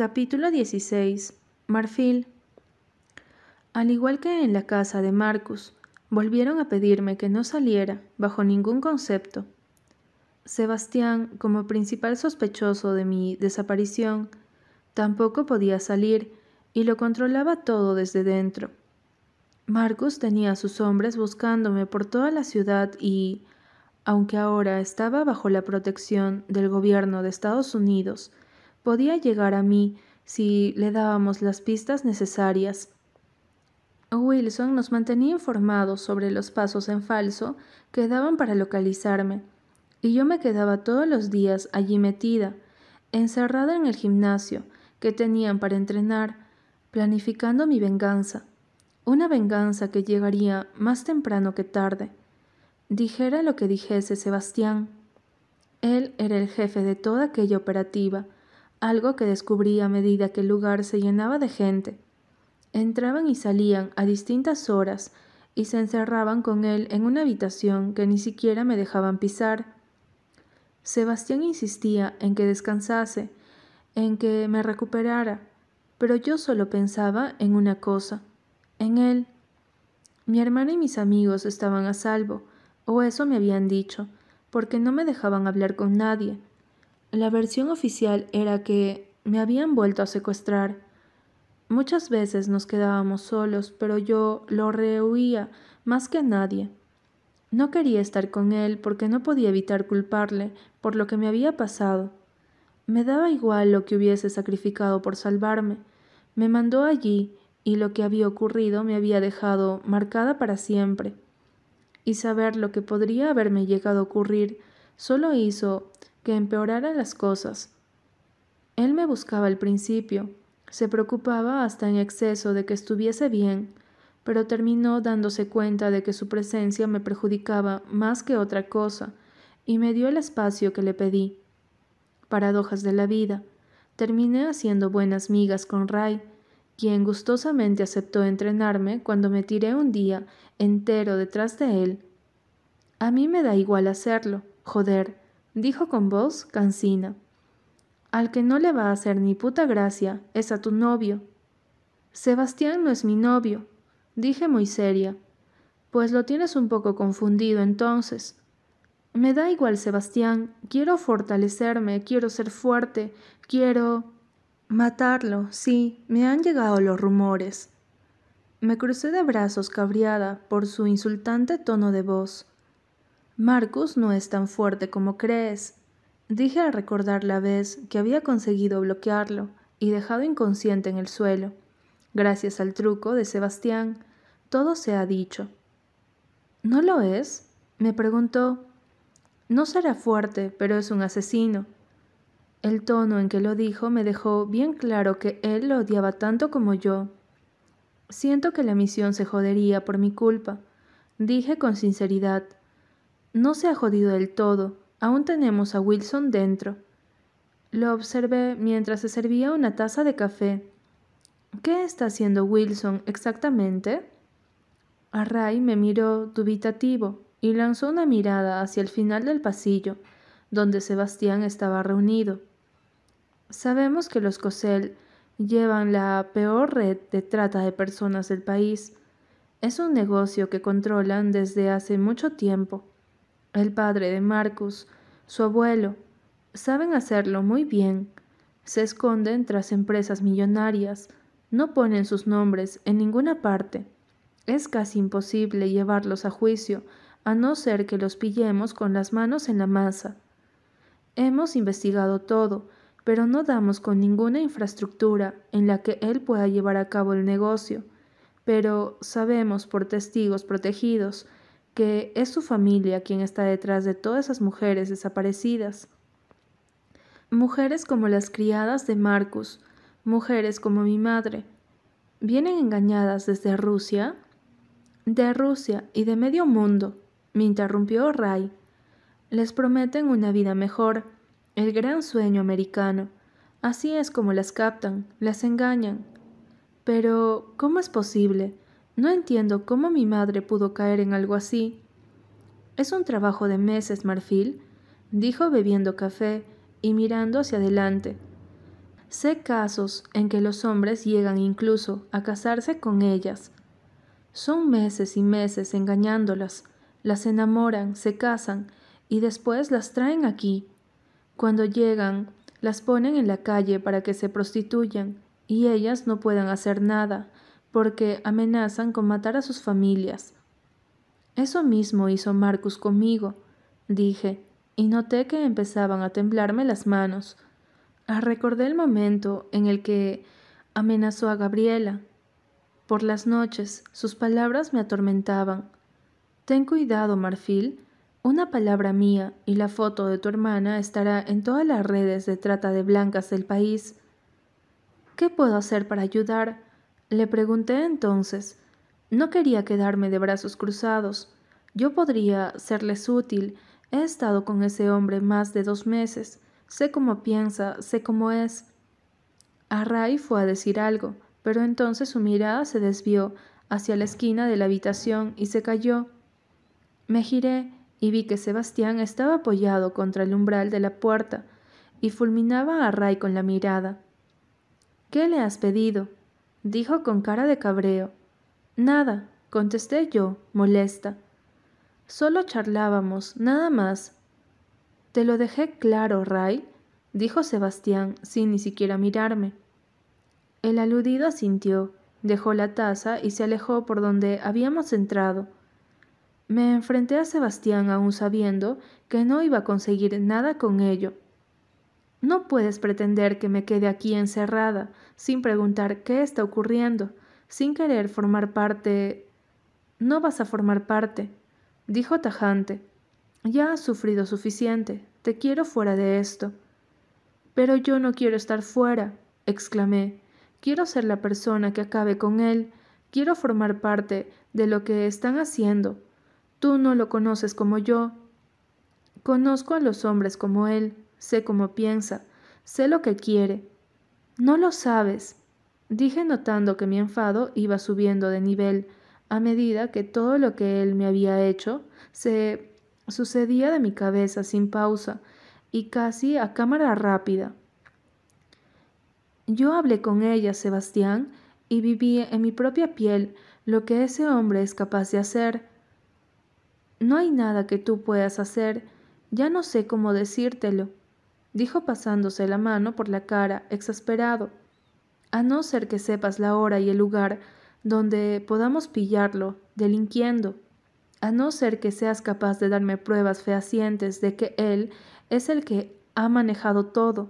Capítulo 16. Marfil. Al igual que en la casa de Marcus, volvieron a pedirme que no saliera bajo ningún concepto. Sebastián, como principal sospechoso de mi desaparición, tampoco podía salir y lo controlaba todo desde dentro. Marcus tenía a sus hombres buscándome por toda la ciudad y, aunque ahora estaba bajo la protección del gobierno de Estados Unidos, podía llegar a mí si le dábamos las pistas necesarias. Wilson nos mantenía informados sobre los pasos en falso que daban para localizarme, y yo me quedaba todos los días allí metida, encerrada en el gimnasio que tenían para entrenar, planificando mi venganza, una venganza que llegaría más temprano que tarde. Dijera lo que dijese Sebastián. Él era el jefe de toda aquella operativa, algo que descubrí a medida que el lugar se llenaba de gente. Entraban y salían a distintas horas y se encerraban con él en una habitación que ni siquiera me dejaban pisar. Sebastián insistía en que descansase, en que me recuperara, pero yo solo pensaba en una cosa, en él. Mi hermana y mis amigos estaban a salvo, o eso me habían dicho, porque no me dejaban hablar con nadie, la versión oficial era que me habían vuelto a secuestrar. Muchas veces nos quedábamos solos, pero yo lo rehuía más que a nadie. No quería estar con él porque no podía evitar culparle por lo que me había pasado. Me daba igual lo que hubiese sacrificado por salvarme. Me mandó allí y lo que había ocurrido me había dejado marcada para siempre. Y saber lo que podría haberme llegado a ocurrir solo hizo que empeoraran las cosas. Él me buscaba al principio, se preocupaba hasta en exceso de que estuviese bien, pero terminó dándose cuenta de que su presencia me perjudicaba más que otra cosa, y me dio el espacio que le pedí. Paradojas de la vida. Terminé haciendo buenas migas con Ray, quien gustosamente aceptó entrenarme cuando me tiré un día entero detrás de él. A mí me da igual hacerlo, joder, dijo con voz cansina. Al que no le va a hacer ni puta gracia es a tu novio. Sebastián no es mi novio, dije muy seria. Pues lo tienes un poco confundido entonces. Me da igual, Sebastián. Quiero fortalecerme, quiero ser fuerte, quiero... Matarlo, sí, me han llegado los rumores. Me crucé de brazos cabreada por su insultante tono de voz. Marcus no es tan fuerte como crees, dije al recordar la vez que había conseguido bloquearlo y dejado inconsciente en el suelo. Gracias al truco de Sebastián, todo se ha dicho. ¿No lo es? me preguntó. No será fuerte, pero es un asesino. El tono en que lo dijo me dejó bien claro que él lo odiaba tanto como yo. Siento que la misión se jodería por mi culpa, dije con sinceridad. No se ha jodido del todo. Aún tenemos a Wilson dentro. Lo observé mientras se servía una taza de café. ¿Qué está haciendo Wilson exactamente? Array me miró dubitativo y lanzó una mirada hacia el final del pasillo, donde Sebastián estaba reunido. Sabemos que los Cosel llevan la peor red de trata de personas del país. Es un negocio que controlan desde hace mucho tiempo el padre de Marcus, su abuelo, saben hacerlo muy bien. Se esconden tras empresas millonarias, no ponen sus nombres en ninguna parte. Es casi imposible llevarlos a juicio, a no ser que los pillemos con las manos en la masa. Hemos investigado todo, pero no damos con ninguna infraestructura en la que él pueda llevar a cabo el negocio. Pero sabemos por testigos protegidos que es su familia quien está detrás de todas esas mujeres desaparecidas. Mujeres como las criadas de Marcus, mujeres como mi madre, ¿vienen engañadas desde Rusia? De Rusia y de medio mundo, me interrumpió Ray. Les prometen una vida mejor, el gran sueño americano. Así es como las captan, las engañan. Pero, ¿cómo es posible? No entiendo cómo mi madre pudo caer en algo así. Es un trabajo de meses, Marfil, dijo bebiendo café y mirando hacia adelante. Sé casos en que los hombres llegan incluso a casarse con ellas. Son meses y meses engañándolas, las enamoran, se casan y después las traen aquí. Cuando llegan, las ponen en la calle para que se prostituyan y ellas no puedan hacer nada porque amenazan con matar a sus familias. Eso mismo hizo Marcus conmigo, dije, y noté que empezaban a temblarme las manos. Ah, recordé el momento en el que amenazó a Gabriela. Por las noches sus palabras me atormentaban. Ten cuidado, Marfil. Una palabra mía y la foto de tu hermana estará en todas las redes de trata de blancas del país. ¿Qué puedo hacer para ayudar? Le pregunté entonces. No quería quedarme de brazos cruzados. Yo podría serles útil. He estado con ese hombre más de dos meses. Sé cómo piensa, sé cómo es. Array fue a decir algo, pero entonces su mirada se desvió hacia la esquina de la habitación y se cayó. Me giré y vi que Sebastián estaba apoyado contra el umbral de la puerta y fulminaba a Ray con la mirada. ¿Qué le has pedido? Dijo con cara de cabreo. Nada, contesté yo, molesta. Solo charlábamos, nada más. Te lo dejé claro, Ray, dijo Sebastián, sin ni siquiera mirarme. El aludido asintió, dejó la taza y se alejó por donde habíamos entrado. Me enfrenté a Sebastián aún sabiendo que no iba a conseguir nada con ello. No puedes pretender que me quede aquí encerrada, sin preguntar qué está ocurriendo, sin querer formar parte. No vas a formar parte, dijo tajante. Ya has sufrido suficiente. Te quiero fuera de esto. Pero yo no quiero estar fuera, exclamé. Quiero ser la persona que acabe con él. Quiero formar parte de lo que están haciendo. Tú no lo conoces como yo. Conozco a los hombres como él. Sé cómo piensa. Sé lo que quiere. No lo sabes, dije notando que mi enfado iba subiendo de nivel a medida que todo lo que él me había hecho se sucedía de mi cabeza sin pausa y casi a cámara rápida. Yo hablé con ella, Sebastián, y viví en mi propia piel lo que ese hombre es capaz de hacer. No hay nada que tú puedas hacer, ya no sé cómo decírtelo, dijo pasándose la mano por la cara, exasperado. A no ser que sepas la hora y el lugar donde podamos pillarlo delinquiendo, a no ser que seas capaz de darme pruebas fehacientes de que él es el que ha manejado todo.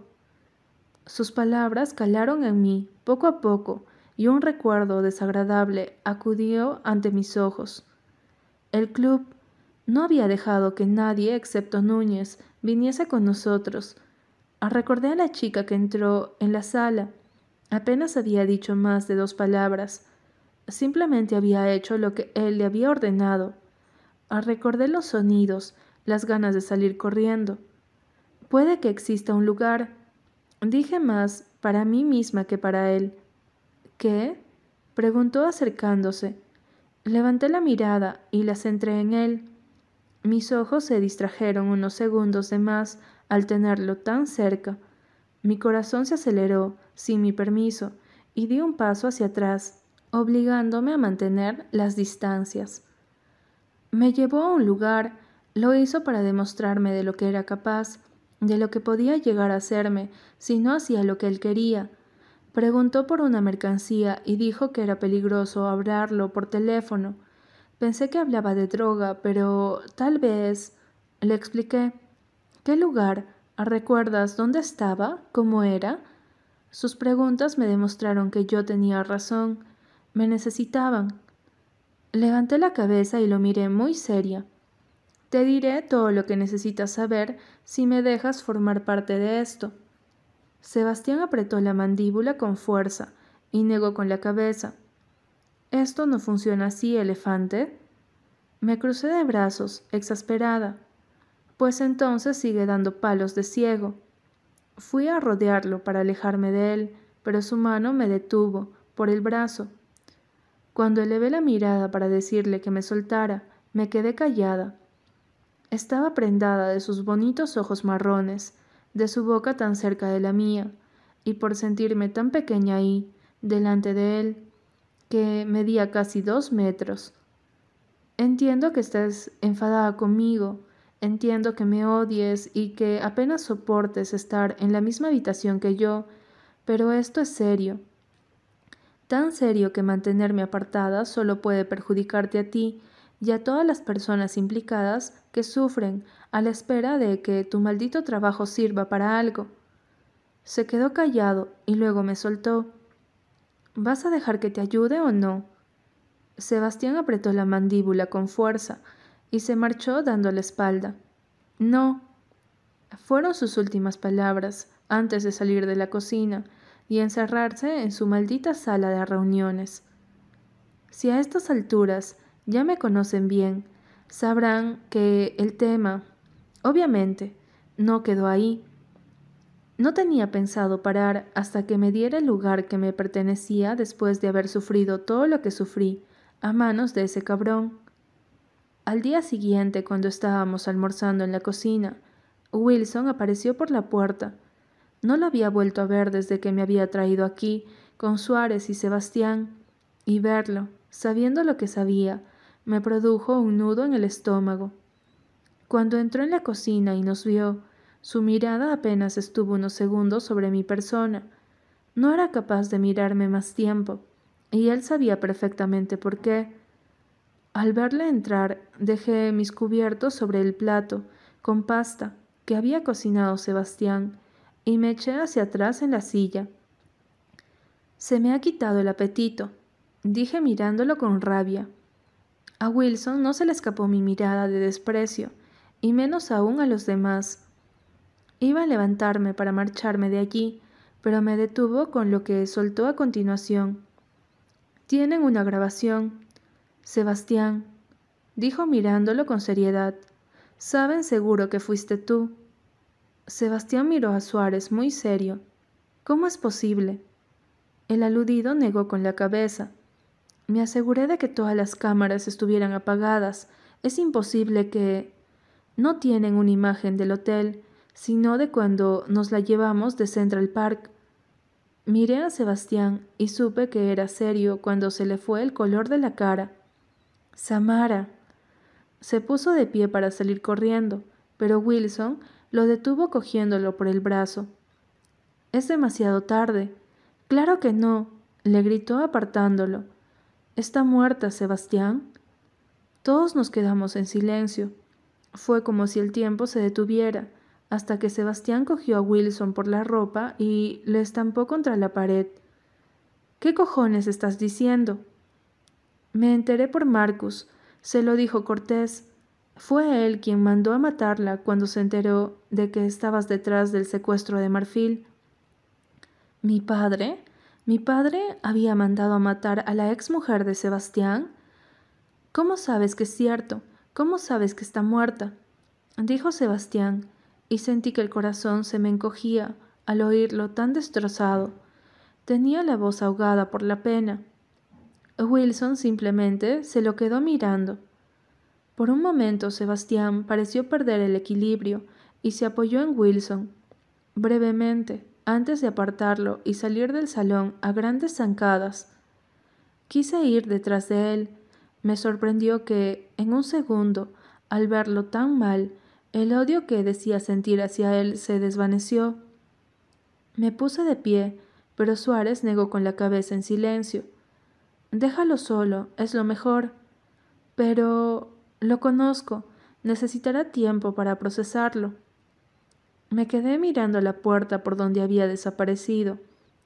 Sus palabras calaron en mí poco a poco y un recuerdo desagradable acudió ante mis ojos. El club no había dejado que nadie excepto Núñez viniese con nosotros. Recordé a la chica que entró en la sala. Apenas había dicho más de dos palabras. Simplemente había hecho lo que él le había ordenado. Recordé los sonidos, las ganas de salir corriendo. Puede que exista un lugar. Dije más para mí misma que para él. ¿Qué? preguntó acercándose. Levanté la mirada y la centré en él. Mis ojos se distrajeron unos segundos de más al tenerlo tan cerca. Mi corazón se aceleró, sin mi permiso, y di un paso hacia atrás obligándome a mantener las distancias. Me llevó a un lugar, lo hizo para demostrarme de lo que era capaz, de lo que podía llegar a hacerme si no hacía lo que él quería. Preguntó por una mercancía y dijo que era peligroso hablarlo por teléfono. Pensé que hablaba de droga, pero tal vez... Le expliqué. ¿Qué lugar? ¿Recuerdas dónde estaba? ¿Cómo era? Sus preguntas me demostraron que yo tenía razón. Me necesitaban. Levanté la cabeza y lo miré muy seria. Te diré todo lo que necesitas saber si me dejas formar parte de esto. Sebastián apretó la mandíbula con fuerza y negó con la cabeza. Esto no funciona así, elefante. Me crucé de brazos, exasperada. Pues entonces sigue dando palos de ciego. Fui a rodearlo para alejarme de él, pero su mano me detuvo por el brazo. Cuando elevé la mirada para decirle que me soltara, me quedé callada. Estaba prendada de sus bonitos ojos marrones, de su boca tan cerca de la mía, y por sentirme tan pequeña ahí, delante de él, que medía casi dos metros. Entiendo que estés enfadada conmigo, entiendo que me odies y que apenas soportes estar en la misma habitación que yo, pero esto es serio. Tan serio que mantenerme apartada solo puede perjudicarte a ti y a todas las personas implicadas que sufren a la espera de que tu maldito trabajo sirva para algo. Se quedó callado y luego me soltó. ¿Vas a dejar que te ayude o no? Sebastián apretó la mandíbula con fuerza y se marchó dando la espalda. No. Fueron sus últimas palabras antes de salir de la cocina y encerrarse en su maldita sala de reuniones. Si a estas alturas ya me conocen bien, sabrán que el tema, obviamente, no quedó ahí. No tenía pensado parar hasta que me diera el lugar que me pertenecía después de haber sufrido todo lo que sufrí a manos de ese cabrón. Al día siguiente, cuando estábamos almorzando en la cocina, Wilson apareció por la puerta. No lo había vuelto a ver desde que me había traído aquí con Suárez y Sebastián, y verlo, sabiendo lo que sabía, me produjo un nudo en el estómago. Cuando entró en la cocina y nos vio, su mirada apenas estuvo unos segundos sobre mi persona. No era capaz de mirarme más tiempo, y él sabía perfectamente por qué. Al verle entrar, dejé mis cubiertos sobre el plato, con pasta, que había cocinado Sebastián, y me eché hacia atrás en la silla. Se me ha quitado el apetito, dije mirándolo con rabia. A Wilson no se le escapó mi mirada de desprecio, y menos aún a los demás. Iba a levantarme para marcharme de allí, pero me detuvo con lo que soltó a continuación. Tienen una grabación. Sebastián, dijo mirándolo con seriedad, saben seguro que fuiste tú. Sebastián miró a Suárez muy serio. ¿Cómo es posible? El aludido negó con la cabeza. Me aseguré de que todas las cámaras estuvieran apagadas. Es imposible que... No tienen una imagen del hotel, sino de cuando nos la llevamos de Central Park. Miré a Sebastián y supe que era serio cuando se le fue el color de la cara. Samara. Se puso de pie para salir corriendo, pero Wilson lo detuvo cogiéndolo por el brazo. Es demasiado tarde. Claro que no, le gritó apartándolo. Está muerta, Sebastián. Todos nos quedamos en silencio. Fue como si el tiempo se detuviera hasta que Sebastián cogió a Wilson por la ropa y le estampó contra la pared. ¿Qué cojones estás diciendo? Me enteré por Marcus, se lo dijo Cortés. Fue él quien mandó a matarla cuando se enteró de que estabas detrás del secuestro de Marfil. ¿Mi padre? ¿Mi padre había mandado a matar a la ex mujer de Sebastián? ¿Cómo sabes que es cierto? ¿Cómo sabes que está muerta? dijo Sebastián, y sentí que el corazón se me encogía al oírlo tan destrozado. Tenía la voz ahogada por la pena. Wilson simplemente se lo quedó mirando. Por un momento Sebastián pareció perder el equilibrio y se apoyó en Wilson. Brevemente, antes de apartarlo y salir del salón a grandes zancadas. Quise ir detrás de él. Me sorprendió que, en un segundo, al verlo tan mal, el odio que decía sentir hacia él se desvaneció. Me puse de pie, pero Suárez negó con la cabeza en silencio. Déjalo solo, es lo mejor. Pero lo conozco, necesitará tiempo para procesarlo. Me quedé mirando la puerta por donde había desaparecido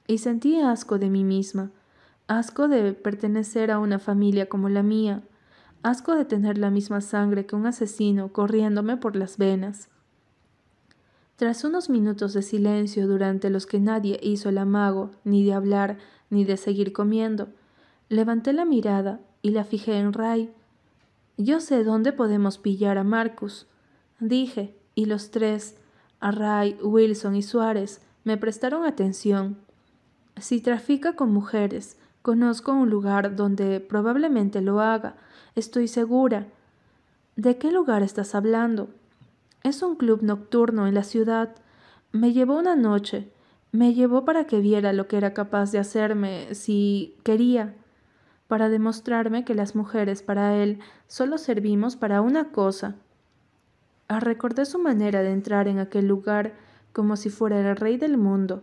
y sentí asco de mí misma, asco de pertenecer a una familia como la mía, asco de tener la misma sangre que un asesino corriéndome por las venas. Tras unos minutos de silencio durante los que nadie hizo el amago ni de hablar ni de seguir comiendo, levanté la mirada y la fijé en Ray. Yo sé dónde podemos pillar a Marcus, dije, y los tres, a Ray, Wilson y Suárez, me prestaron atención. Si trafica con mujeres, conozco un lugar donde probablemente lo haga, Estoy segura. ¿De qué lugar estás hablando? Es un club nocturno en la ciudad. Me llevó una noche. Me llevó para que viera lo que era capaz de hacerme si quería, para demostrarme que las mujeres para él solo servimos para una cosa. Ah, recordé su manera de entrar en aquel lugar como si fuera el rey del mundo.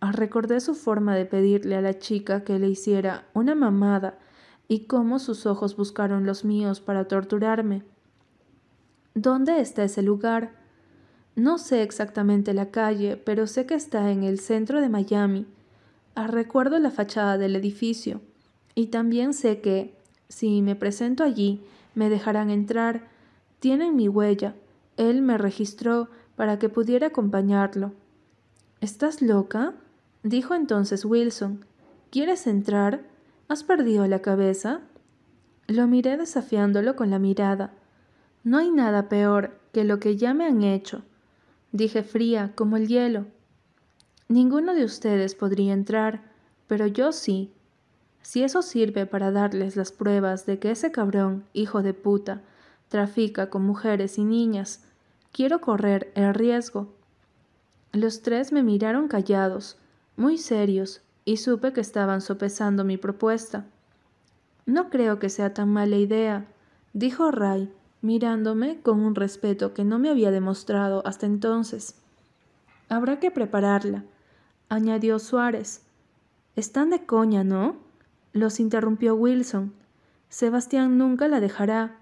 Ah, recordé su forma de pedirle a la chica que le hiciera una mamada y cómo sus ojos buscaron los míos para torturarme. ¿Dónde está ese lugar? No sé exactamente la calle, pero sé que está en el centro de Miami. Ah, recuerdo la fachada del edificio. Y también sé que, si me presento allí, me dejarán entrar. Tienen mi huella. Él me registró para que pudiera acompañarlo. ¿Estás loca? dijo entonces Wilson. ¿Quieres entrar? ¿Has perdido la cabeza? Lo miré desafiándolo con la mirada. No hay nada peor que lo que ya me han hecho dije fría como el hielo. Ninguno de ustedes podría entrar, pero yo sí. Si eso sirve para darles las pruebas de que ese cabrón, hijo de puta, trafica con mujeres y niñas, quiero correr el riesgo. Los tres me miraron callados, muy serios, y supe que estaban sopesando mi propuesta. No creo que sea tan mala idea, dijo Ray, mirándome con un respeto que no me había demostrado hasta entonces. Habrá que prepararla, añadió Suárez. Están de coña, ¿no? Los interrumpió Wilson. Sebastián nunca la dejará.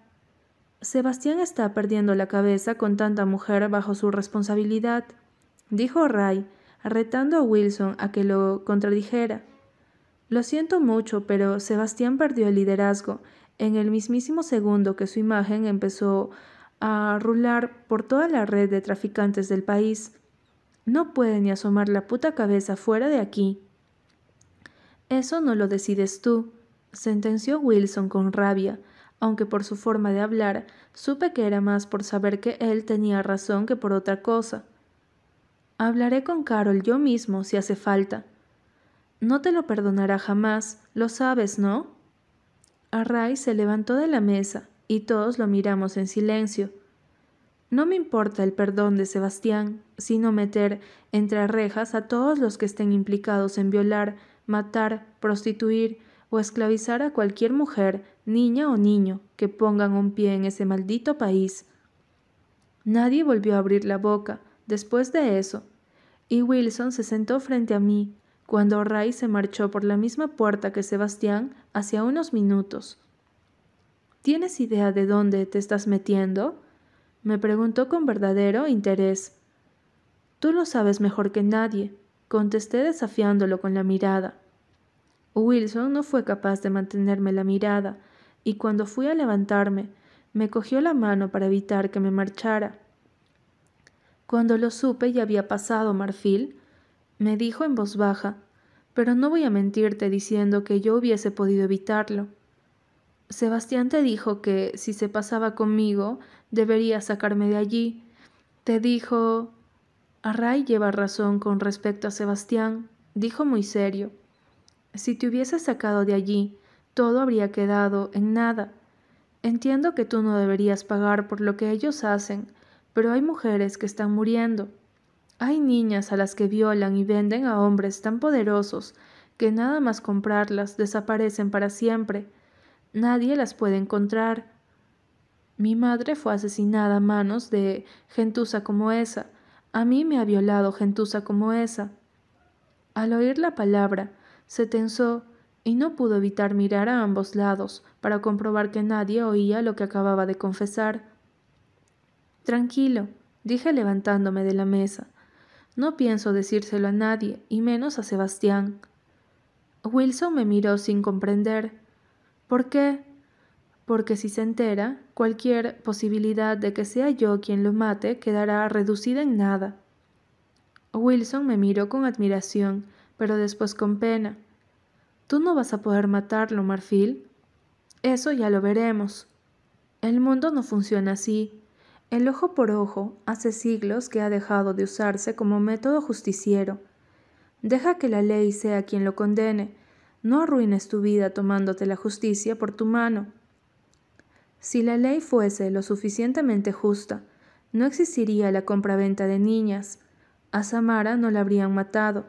Sebastián está perdiendo la cabeza con tanta mujer bajo su responsabilidad, dijo Ray, retando a Wilson a que lo contradijera. Lo siento mucho, pero Sebastián perdió el liderazgo en el mismísimo segundo que su imagen empezó a rular por toda la red de traficantes del país. No puede ni asomar la puta cabeza fuera de aquí. Eso no lo decides tú, sentenció Wilson con rabia, aunque por su forma de hablar supe que era más por saber que él tenía razón que por otra cosa. Hablaré con Carol yo mismo si hace falta. No te lo perdonará jamás, lo sabes, ¿no? Array se levantó de la mesa y todos lo miramos en silencio. No me importa el perdón de Sebastián, sino meter entre rejas a todos los que estén implicados en violar, matar, prostituir o esclavizar a cualquier mujer, niña o niño que pongan un pie en ese maldito país. Nadie volvió a abrir la boca después de eso, y Wilson se sentó frente a mí, cuando Ray se marchó por la misma puerta que Sebastián hacía unos minutos. ¿Tienes idea de dónde te estás metiendo? me preguntó con verdadero interés. Tú lo sabes mejor que nadie, contesté desafiándolo con la mirada. Wilson no fue capaz de mantenerme la mirada, y cuando fui a levantarme, me cogió la mano para evitar que me marchara. Cuando lo supe y había pasado Marfil, me dijo en voz baja, pero no voy a mentirte diciendo que yo hubiese podido evitarlo. Sebastián te dijo que si se pasaba conmigo, debería sacarme de allí. Te dijo... Array lleva razón con respecto a Sebastián, dijo muy serio. Si te hubiese sacado de allí, todo habría quedado en nada. Entiendo que tú no deberías pagar por lo que ellos hacen, pero hay mujeres que están muriendo. Hay niñas a las que violan y venden a hombres tan poderosos que nada más comprarlas desaparecen para siempre. Nadie las puede encontrar. Mi madre fue asesinada a manos de gentuza como esa. A mí me ha violado gentuza como esa. Al oír la palabra, se tensó y no pudo evitar mirar a ambos lados para comprobar que nadie oía lo que acababa de confesar. Tranquilo, dije levantándome de la mesa. No pienso decírselo a nadie, y menos a Sebastián. Wilson me miró sin comprender. ¿Por qué? Porque si se entera, cualquier posibilidad de que sea yo quien lo mate quedará reducida en nada. Wilson me miró con admiración, pero después con pena. ¿Tú no vas a poder matarlo, Marfil? Eso ya lo veremos. El mundo no funciona así. El ojo por ojo hace siglos que ha dejado de usarse como método justiciero. Deja que la ley sea quien lo condene, no arruines tu vida tomándote la justicia por tu mano. Si la ley fuese lo suficientemente justa, no existiría la compraventa de niñas. A Samara no la habrían matado,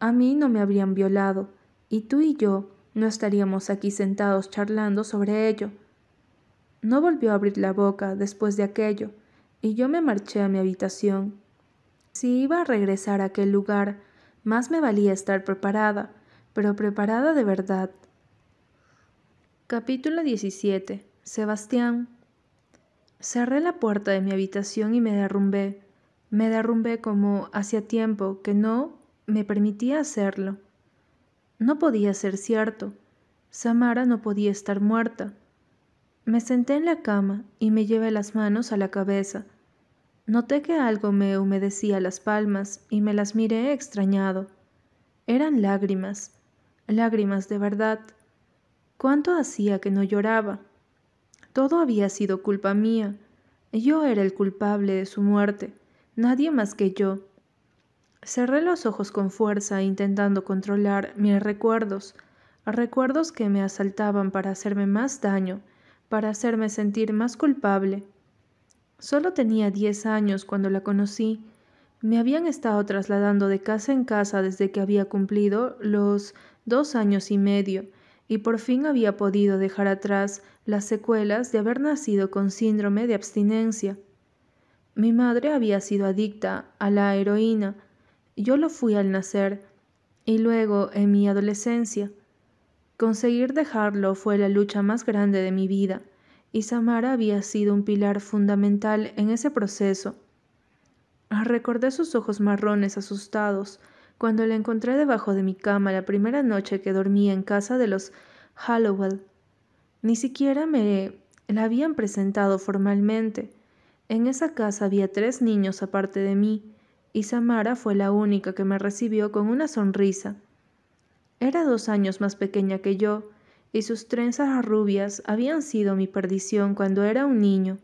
a mí no me habrían violado, y tú y yo no estaríamos aquí sentados charlando sobre ello. No volvió a abrir la boca después de aquello, y yo me marché a mi habitación. Si iba a regresar a aquel lugar, más me valía estar preparada, pero preparada de verdad. Capítulo 17. Sebastián. Cerré la puerta de mi habitación y me derrumbé. Me derrumbé como hacía tiempo que no me permitía hacerlo. No podía ser cierto. Samara no podía estar muerta. Me senté en la cama y me llevé las manos a la cabeza. Noté que algo me humedecía las palmas y me las miré extrañado. Eran lágrimas, lágrimas de verdad. ¿Cuánto hacía que no lloraba? Todo había sido culpa mía. Yo era el culpable de su muerte, nadie más que yo. Cerré los ojos con fuerza intentando controlar mis recuerdos, recuerdos que me asaltaban para hacerme más daño, para hacerme sentir más culpable. Solo tenía diez años cuando la conocí. Me habían estado trasladando de casa en casa desde que había cumplido los dos años y medio, y por fin había podido dejar atrás las secuelas de haber nacido con síndrome de abstinencia. Mi madre había sido adicta a la heroína, yo lo fui al nacer y luego en mi adolescencia. Conseguir dejarlo fue la lucha más grande de mi vida, y Samara había sido un pilar fundamental en ese proceso. Recordé sus ojos marrones asustados cuando la encontré debajo de mi cama la primera noche que dormía en casa de los Hallowell. Ni siquiera me la habían presentado formalmente. En esa casa había tres niños aparte de mí, y Samara fue la única que me recibió con una sonrisa. Era dos años más pequeña que yo, y sus trenzas rubias habían sido mi perdición cuando era un niño.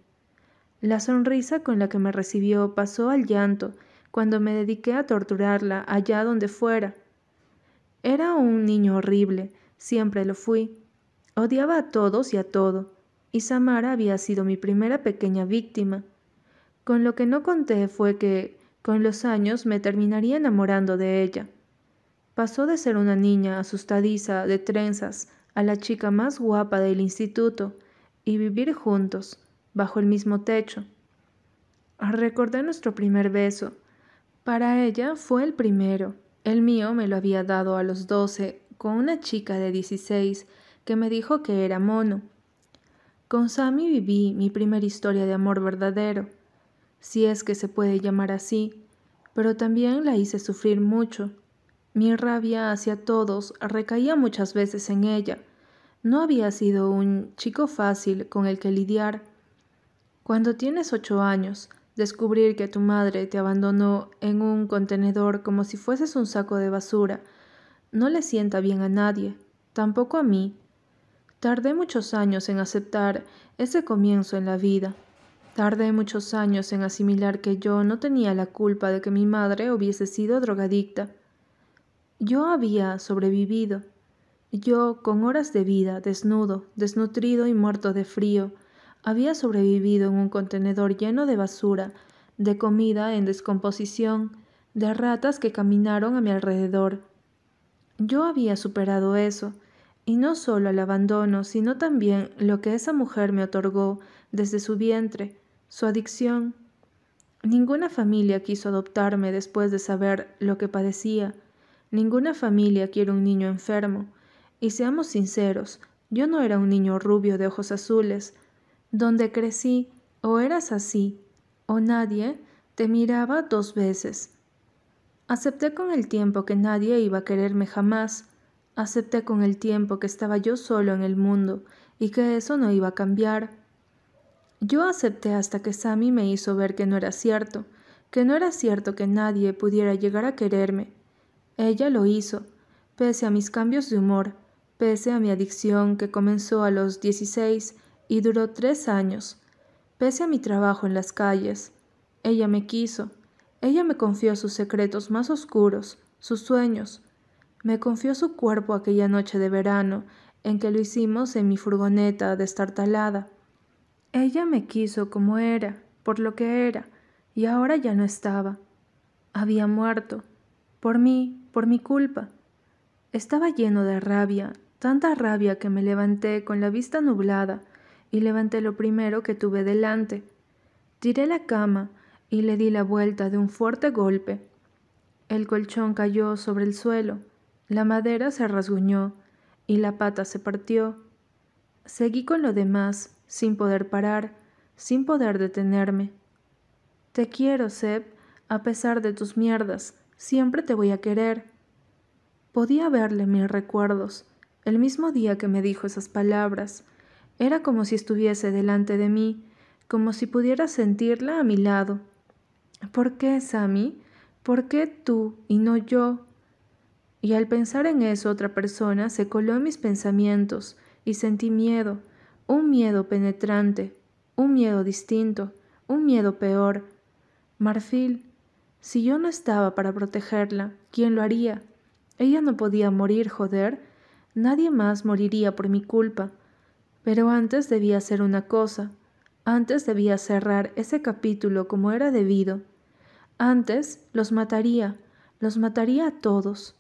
La sonrisa con la que me recibió pasó al llanto cuando me dediqué a torturarla allá donde fuera. Era un niño horrible, siempre lo fui. Odiaba a todos y a todo, y Samara había sido mi primera pequeña víctima. Con lo que no conté fue que, con los años me terminaría enamorando de ella. Pasó de ser una niña asustadiza de trenzas a la chica más guapa del instituto y vivir juntos, bajo el mismo techo. Recordé nuestro primer beso. Para ella fue el primero. El mío me lo había dado a los doce con una chica de dieciséis que me dijo que era mono. Con Sammy viví mi primera historia de amor verdadero si es que se puede llamar así, pero también la hice sufrir mucho. Mi rabia hacia todos recaía muchas veces en ella. No había sido un chico fácil con el que lidiar. Cuando tienes ocho años, descubrir que tu madre te abandonó en un contenedor como si fueses un saco de basura, no le sienta bien a nadie, tampoco a mí. Tardé muchos años en aceptar ese comienzo en la vida. Tardé muchos años en asimilar que yo no tenía la culpa de que mi madre hubiese sido drogadicta. Yo había sobrevivido. Yo, con horas de vida, desnudo, desnutrido y muerto de frío, había sobrevivido en un contenedor lleno de basura, de comida en descomposición, de ratas que caminaron a mi alrededor. Yo había superado eso, y no solo el abandono, sino también lo que esa mujer me otorgó desde su vientre, su adicción. Ninguna familia quiso adoptarme después de saber lo que padecía. Ninguna familia quiere un niño enfermo. Y seamos sinceros, yo no era un niño rubio de ojos azules. Donde crecí, o eras así, o nadie te miraba dos veces. Acepté con el tiempo que nadie iba a quererme jamás. Acepté con el tiempo que estaba yo solo en el mundo y que eso no iba a cambiar. Yo acepté hasta que Sammy me hizo ver que no era cierto, que no era cierto que nadie pudiera llegar a quererme. Ella lo hizo, pese a mis cambios de humor, pese a mi adicción que comenzó a los 16 y duró tres años, pese a mi trabajo en las calles. Ella me quiso, ella me confió sus secretos más oscuros, sus sueños. Me confió su cuerpo aquella noche de verano en que lo hicimos en mi furgoneta destartalada. Ella me quiso como era, por lo que era, y ahora ya no estaba. Había muerto. Por mí, por mi culpa. Estaba lleno de rabia, tanta rabia que me levanté con la vista nublada y levanté lo primero que tuve delante. Tiré la cama y le di la vuelta de un fuerte golpe. El colchón cayó sobre el suelo, la madera se rasguñó y la pata se partió. Seguí con lo demás, sin poder parar, sin poder detenerme. Te quiero, Seb, a pesar de tus mierdas, siempre te voy a querer. Podía verle mis recuerdos, el mismo día que me dijo esas palabras. Era como si estuviese delante de mí, como si pudiera sentirla a mi lado. ¿Por qué, Sammy? ¿Por qué tú y no yo? Y al pensar en eso otra persona se coló en mis pensamientos y sentí miedo, un miedo penetrante, un miedo distinto, un miedo peor. Marfil, si yo no estaba para protegerla, ¿quién lo haría? Ella no podía morir, joder. Nadie más moriría por mi culpa. Pero antes debía hacer una cosa. Antes debía cerrar ese capítulo como era debido. Antes los mataría, los mataría a todos.